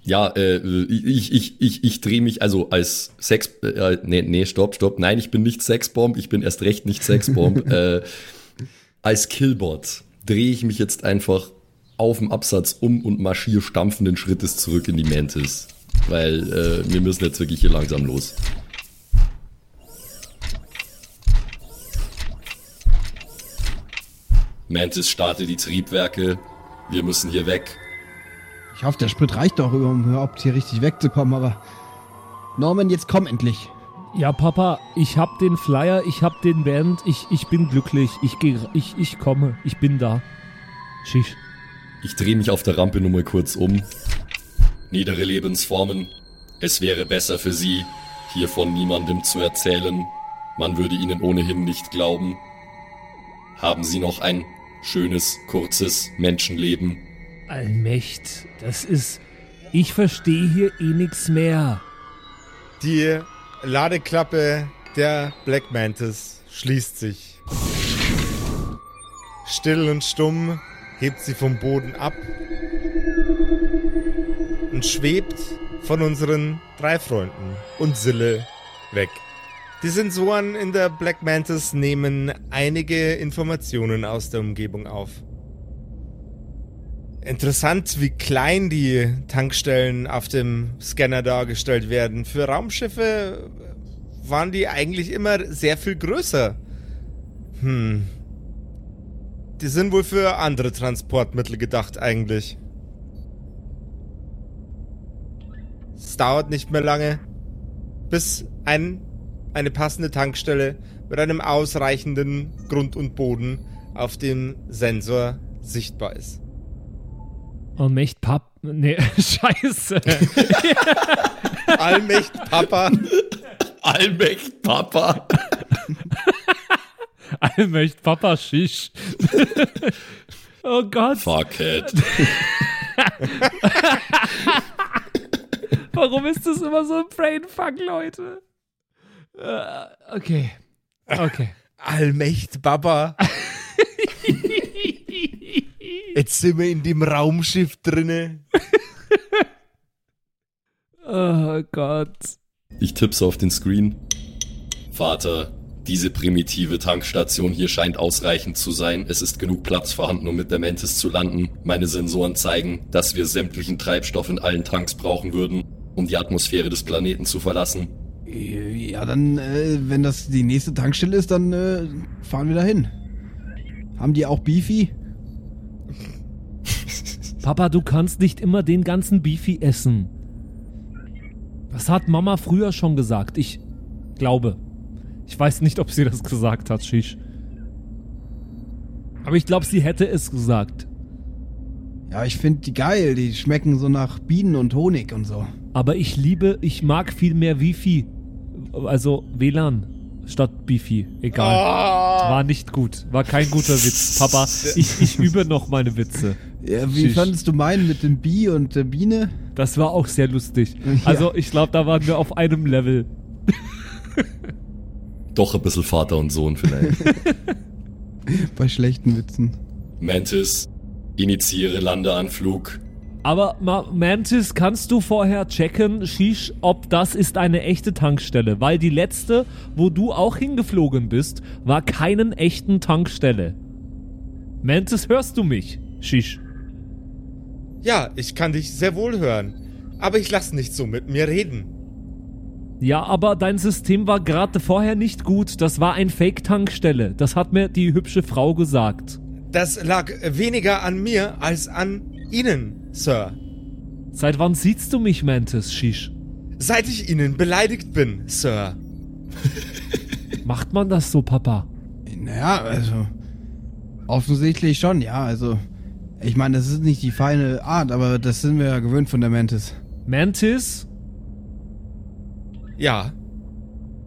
Ja, äh, ich, ich, ich, ich drehe mich also als Sex, äh, nee, nee, stopp, stopp, nein, ich bin nicht Sexbomb, ich bin erst recht nicht Sexbomb. [laughs] äh, als Killbot drehe ich mich jetzt einfach auf dem Absatz um und marschiere stampfenden Schrittes zurück in die Mantis. Weil äh, wir müssen jetzt wirklich hier langsam los. Mantis starte die Triebwerke. Wir müssen hier weg. Ich hoffe, der Sprit reicht doch, um überhaupt hier richtig wegzukommen, aber. Norman, jetzt komm endlich. Ja, Papa, ich hab den Flyer, ich hab den Band, ich, ich bin glücklich, ich, geh, ich, ich komme, ich bin da. Schisch. Ich drehe mich auf der Rampe nur mal kurz um. Niedere Lebensformen. Es wäre besser für Sie, hiervon niemandem zu erzählen. Man würde Ihnen ohnehin nicht glauben. Haben Sie noch ein schönes, kurzes Menschenleben? Allmächt, das ist. Ich verstehe hier eh nix mehr. die Ladeklappe der Black Mantis schließt sich. Still und stumm hebt sie vom Boden ab und schwebt von unseren drei Freunden und Sille weg. Die Sensoren in der Black Mantis nehmen einige Informationen aus der Umgebung auf. Interessant, wie klein die Tankstellen auf dem Scanner dargestellt werden. Für Raumschiffe waren die eigentlich immer sehr viel größer. Hm. Die sind wohl für andere Transportmittel gedacht eigentlich. Es dauert nicht mehr lange, bis ein, eine passende Tankstelle mit einem ausreichenden Grund und Boden auf dem Sensor sichtbar ist. Allmächt, Pap. Nee, [laughs] scheiße. [laughs] Allmächt Papa. Allmächt, Papa. [laughs] Allmächt, Papa, Schisch. oh Gott, Fuck it. Warum ist das immer so ein Brainfuck, Leute? Äh, okay. Okay. [laughs] Allmächt Papa. [laughs] Jetzt sind wir in dem Raumschiff drinne. [laughs] Oh Gott. Ich tipp's auf den Screen. Vater, diese primitive Tankstation hier scheint ausreichend zu sein. Es ist genug Platz vorhanden, um mit der Mantis zu landen. Meine Sensoren zeigen, dass wir sämtlichen Treibstoff in allen Tanks brauchen würden, um die Atmosphäre des Planeten zu verlassen. Ja, dann, äh, wenn das die nächste Tankstelle ist, dann äh, fahren wir dahin. Haben die auch Beefy? [laughs] Papa, du kannst nicht immer den ganzen Beefy essen. Das hat Mama früher schon gesagt. Ich glaube. Ich weiß nicht, ob sie das gesagt hat, Shish. Aber ich glaube, sie hätte es gesagt. Ja, ich finde die geil. Die schmecken so nach Bienen und Honig und so. Aber ich liebe, ich mag viel mehr Wifi. Also WLAN statt Beefy. Egal. War nicht gut. War kein guter Witz. Papa, ich, ich übe noch meine Witze. Ja, wie Schisch. fandest du meinen mit dem Bi und der Biene? Das war auch sehr lustig. Ja. Also ich glaube, da waren wir auf einem Level. Doch ein bisschen Vater und Sohn vielleicht. [laughs] Bei schlechten Witzen. Mantis, initiiere Landeanflug. Aber Ma Mantis, kannst du vorher checken, Shish, ob das ist eine echte Tankstelle? Weil die letzte, wo du auch hingeflogen bist, war keinen echten Tankstelle. Mantis, hörst du mich? Shish. Ja, ich kann dich sehr wohl hören. Aber ich lass nicht so mit mir reden. Ja, aber dein System war gerade vorher nicht gut. Das war ein Fake-Tankstelle. Das hat mir die hübsche Frau gesagt. Das lag weniger an mir als an Ihnen, Sir. Seit wann siehst du mich, Mantis, Shish? Seit ich Ihnen beleidigt bin, Sir. [laughs] Macht man das so, Papa? Naja, also. Offensichtlich schon, ja. Also. Ich meine, das ist nicht die feine Art, aber das sind wir ja gewöhnt von der Mantis. Mantis, Ja.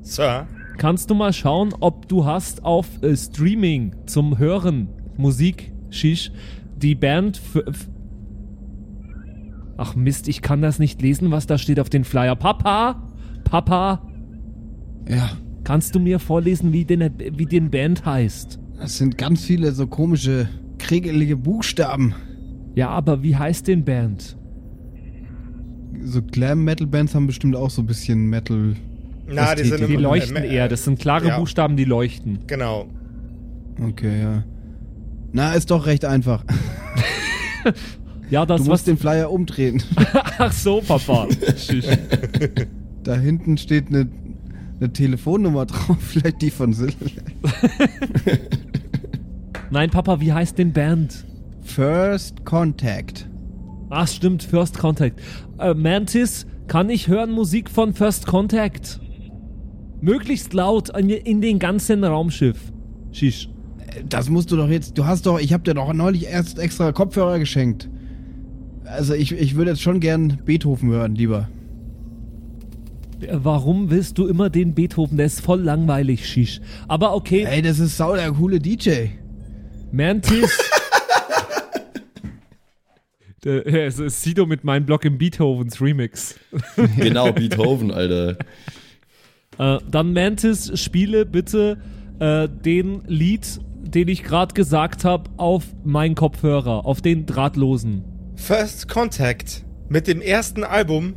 Sir. kannst du mal schauen, ob du hast auf äh, Streaming zum Hören Musik, Shish, die Band Ach Mist, ich kann das nicht lesen, was da steht auf den Flyer. Papa, Papa, Ja, kannst du mir vorlesen, wie den, wie den Band heißt? das sind ganz viele so komische, kriegelige Buchstaben. Ja, aber wie heißt den Band? So Glam-Metal-Bands haben bestimmt auch so ein bisschen Metal. Na, die sind. Die leuchten äh, eher, das sind klare ja. Buchstaben, die leuchten. Genau. Okay, ja. Na, ist doch recht einfach. [laughs] Ja, das Du was musst den Flyer umdrehen. [laughs] Ach so, Papa. Da hinten steht eine, eine Telefonnummer drauf, vielleicht die von Sil. [laughs] Nein, Papa, wie heißt den Band? First Contact. Ach, stimmt, First Contact. Äh, Mantis, kann ich hören Musik von First Contact? Möglichst laut in, in den ganzen Raumschiff. Shish. Das musst du doch jetzt. Du hast doch. Ich hab dir doch neulich erst extra Kopfhörer geschenkt. Also ich, ich würde jetzt schon gern Beethoven hören, lieber. Warum willst du immer den Beethoven? Der ist voll langweilig, Shish. Aber okay, Ey, das ist sau der coole DJ. Mantis. [laughs] Der- äh, Es ist Sido mit meinem Blog im Beethovens Remix. [laughs] Genau, Beethoven, Alter. Äh, dann Mantis, spiele bitte äh, den Lied, den ich gerade gesagt habe, auf meinen Kopfhörer, auf den drahtlosen. First Contact mit dem ersten Album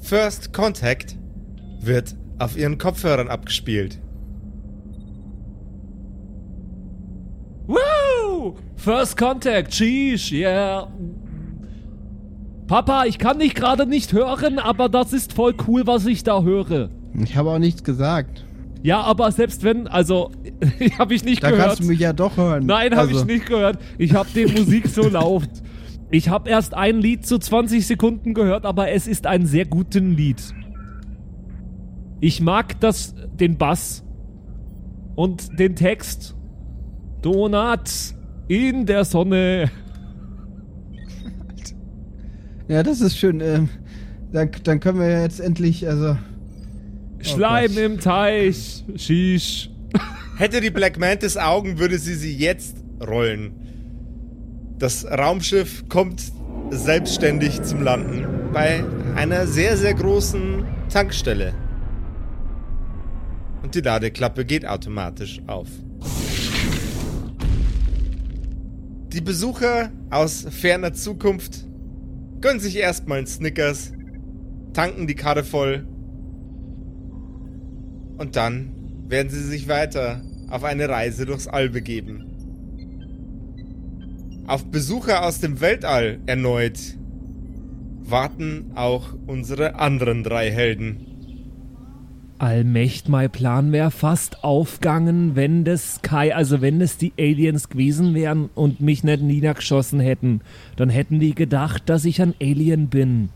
First Contact wird auf ihren Kopfhörern abgespielt. Woo! First Contact, sheesh, yeah. Papa, ich kann dich gerade nicht hören, aber das ist voll cool, was ich da höre. Ich habe auch nichts gesagt. Ja, aber selbst wenn, also, [laughs] habe ich nicht Da gehört. kannst du mich ja doch hören. Nein, habe also, ich nicht gehört. Ich habe den Musik so [laughs] laut. Ich habe erst ein Lied zu 20 Sekunden gehört, aber es ist ein sehr gutes Lied. Ich mag das, den Bass und den Text. Donut in der Sonne. Ja, das ist schön. Ähm, dann, dann können wir ja jetzt endlich, also. Schleim Gott. im Teich. Shish. Hätte die Black Mantis Augen, würde sie sie jetzt rollen. Das Raumschiff kommt selbstständig zum Landen bei einer sehr, sehr großen Tankstelle. Und die Ladeklappe geht automatisch auf. Die Besucher aus ferner Zukunft gönnen sich erstmal einen Snickers, tanken die Karre voll und dann werden sie sich weiter auf eine Reise durchs All begeben. Auf Besucher aus dem Weltall erneut warten auch unsere anderen drei Helden. Allmächt, mein Plan wäre fast aufgegangen, wenn das Kai, also wenn das die Aliens gewesen wären und mich nicht niedergeschossen hätten. Dann hätten die gedacht, dass ich ein Alien bin.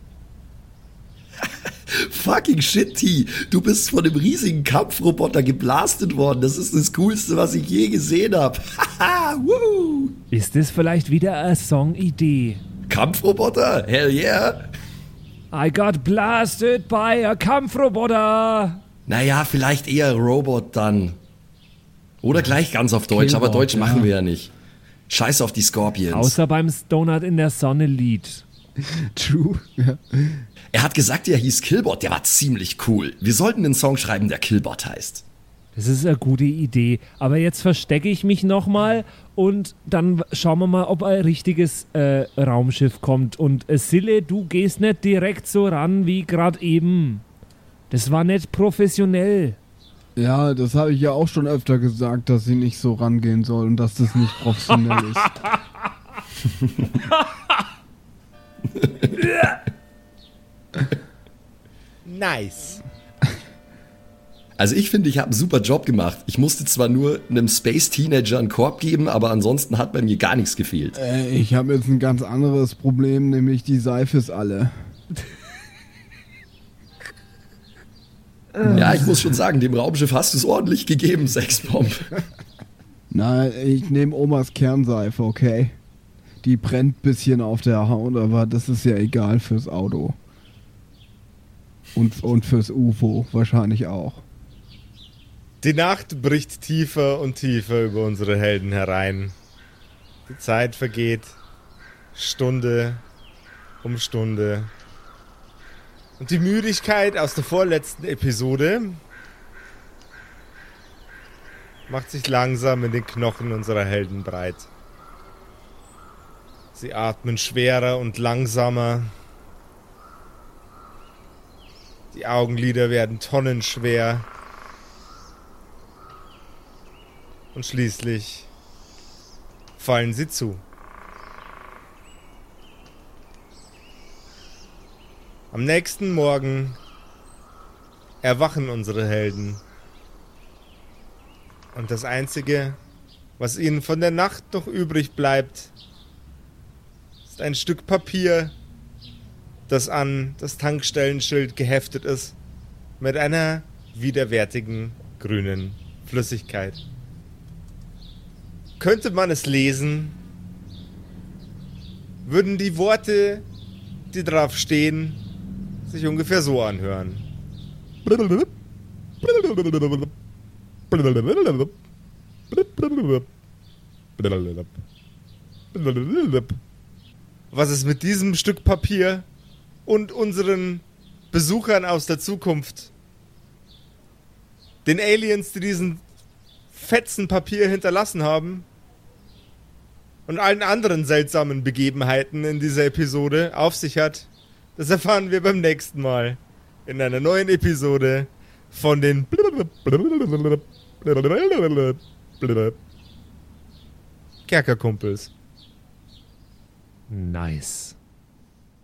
[laughs] Fucking shit, T. Du bist von einem riesigen Kampfroboter geblastet worden. Das ist das Coolste, was ich je gesehen habe. [laughs] Ist das vielleicht wieder eine Songidee? Kampfroboter? Hell yeah. I got blasted by a Kampfroboter. Naja, vielleicht eher Robot dann. Oder gleich ganz auf Deutsch, aber Killbot, Deutsch machen ja. wir ja nicht. Scheiß auf die Scorpions. Außer beim Donut in der Sonne Lied. [laughs] True. Ja. Er hat gesagt, er hieß Killbot, der war ziemlich cool. Wir sollten einen Song schreiben, der Killbot heißt. Das ist eine gute Idee. Aber jetzt verstecke ich mich nochmal und dann schauen wir mal, ob ein richtiges äh, Raumschiff kommt. Und äh, Sille, du gehst nicht direkt so ran wie gerade eben. Das war nicht professionell. ja, das habe ich ja auch schon öfter gesagt, dass sie nicht so rangehen soll und dass das nicht professionell ist. [laughs] [laughs] [laughs] [laughs] Nice. Also ich finde, ich habe einen super Job gemacht. Ich musste zwar nur einem Space Teenager einen Korb geben, aber ansonsten hat bei mir gar nichts gefehlt. Äh, ich habe jetzt ein ganz anderes Problem, nämlich die Seife ist alle. [laughs] Ja, ich muss schon sagen, dem Raumschiff hast du es ordentlich gegeben, Sexbomb. [laughs] Na, ich nehme Omas Kernseife, okay? Die brennt ein bisschen auf der Haut, aber das ist ja egal fürs Auto. Und, und fürs UFO wahrscheinlich auch. Die Nacht bricht tiefer und tiefer über unsere Helden herein. Die Zeit vergeht Stunde um Stunde. Und die Müdigkeit aus der vorletzten Episode macht sich langsam in den Knochen unserer Helden breit. Sie atmen schwerer und langsamer. Die Augenlider werden tonnenschwer. Und schließlich fallen sie zu. Am nächsten Morgen erwachen unsere Helden. Und das Einzige, was ihnen von der Nacht noch übrig bleibt, ist ein Stück Papier, das an das Tankstellenschild geheftet ist, mit einer widerwärtigen grünen Flüssigkeit. Könnte man es lesen, würden die Worte, die drauf stehen, sich ungefähr so anhören. Was es mit diesem Stück Papier und unseren Besuchern aus der Zukunft, den Aliens, die diesen Fetzen Papier hinterlassen haben, und allen anderen seltsamen Begebenheiten in dieser Episode auf sich hat, das erfahren wir beim nächsten Mal in einer neuen Episode von den Kerkerkumpels. Nice.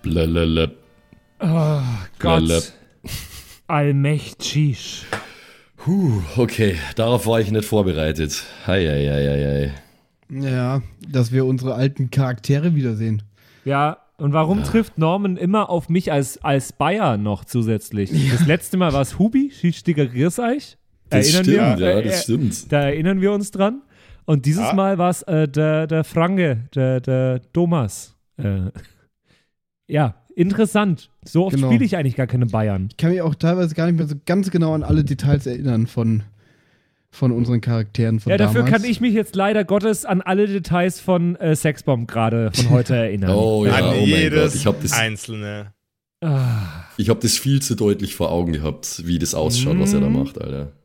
Blalalab. Oh Gott. Allmächtig. Puh, okay, darauf war ich nicht vorbereitet. Hei, hei, hei, hei. Ja, dass wir unsere alten Charaktere wiedersehen. Ja, und warum trifft Norman immer auf mich als, als Bayer noch zusätzlich? Das letzte Mal war es Hubi, Schießstiger Grierseich. Das Erinnern stimmt, wir, ja, äh, das äh, stimmt. Da erinnern wir uns dran. Und dieses Ja. Mal war es äh, der, der Franke, der, der Thomas. Äh, [laughs] ja, interessant. So oft Genau. spiele ich eigentlich gar keine Bayern. Ich kann mich auch teilweise gar nicht mehr so ganz genau an alle Details erinnern von, von unseren Charakteren von Ja, dafür damals. kann ich mich jetzt leider Gottes an alle Details von äh, Sexbomb gerade von heute [laughs] erinnern. Oh ja, An oh mein jedes Gott, ich habe das, einzelne. Ah, ich hab das viel zu deutlich vor Augen gehabt, wie das ausschaut, was er da Mhm. macht, Alter. [laughs]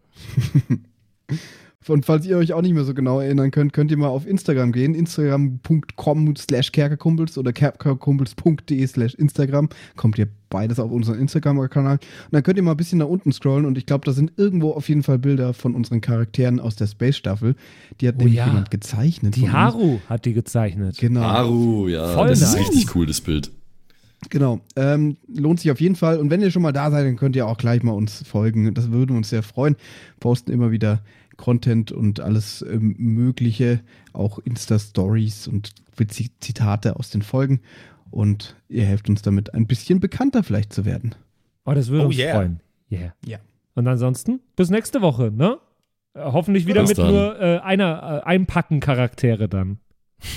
Und falls ihr euch auch nicht mehr so genau erinnern könnt, könnt ihr mal auf Instagram gehen. Instagram.com slash kerkerkumpels oder kerkerkumpels.de slash Instagram. Kommt ihr beides auf unseren Instagram-Kanal. Und dann könnt ihr mal ein bisschen nach unten scrollen. Und ich glaube, da sind irgendwo auf jeden Fall Bilder von unseren Charakteren aus der Space-Staffel. Die hat Oh nämlich ja. jemand gezeichnet. die. Haru hat die gezeichnet. Genau. Haru, ja, Voll das nice. ist richtig cool, das Bild. Genau. Ähm, lohnt sich auf jeden Fall. Und wenn ihr schon mal da seid, dann könnt ihr auch gleich mal uns folgen. Das würde uns sehr freuen. Posten immer wieder Content und alles ähm, Mögliche, auch Insta-Stories und witzige Zitate aus den Folgen. Und ihr helft uns damit, ein bisschen bekannter vielleicht zu werden. Oh, das würde Oh uns yeah. freuen. Yeah. Ja. Und ansonsten, bis nächste Woche, ne? Äh, hoffentlich wieder Bis mit dann. nur äh, einer, äh, einpacken Charaktere dann. [laughs]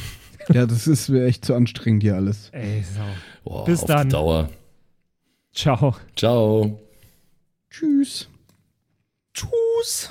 Ja, das ist mir echt zu anstrengend hier alles. Ey, so. Boah, Bis auf dann. Die Dauer. Ciao. Ciao. Tschüss. Tschüss.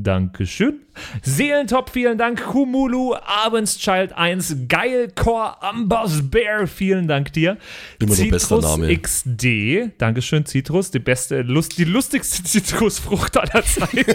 Dankeschön. Seelentop, vielen Dank. Kumulu, Abendschild 1, Geilcore, Amboss Bear, vielen Dank dir. Immer Citrus Name. XD, Dankeschön, Citrus, die beste, Lust, die lustigste [laughs] Zitrusfrucht aller Zeiten.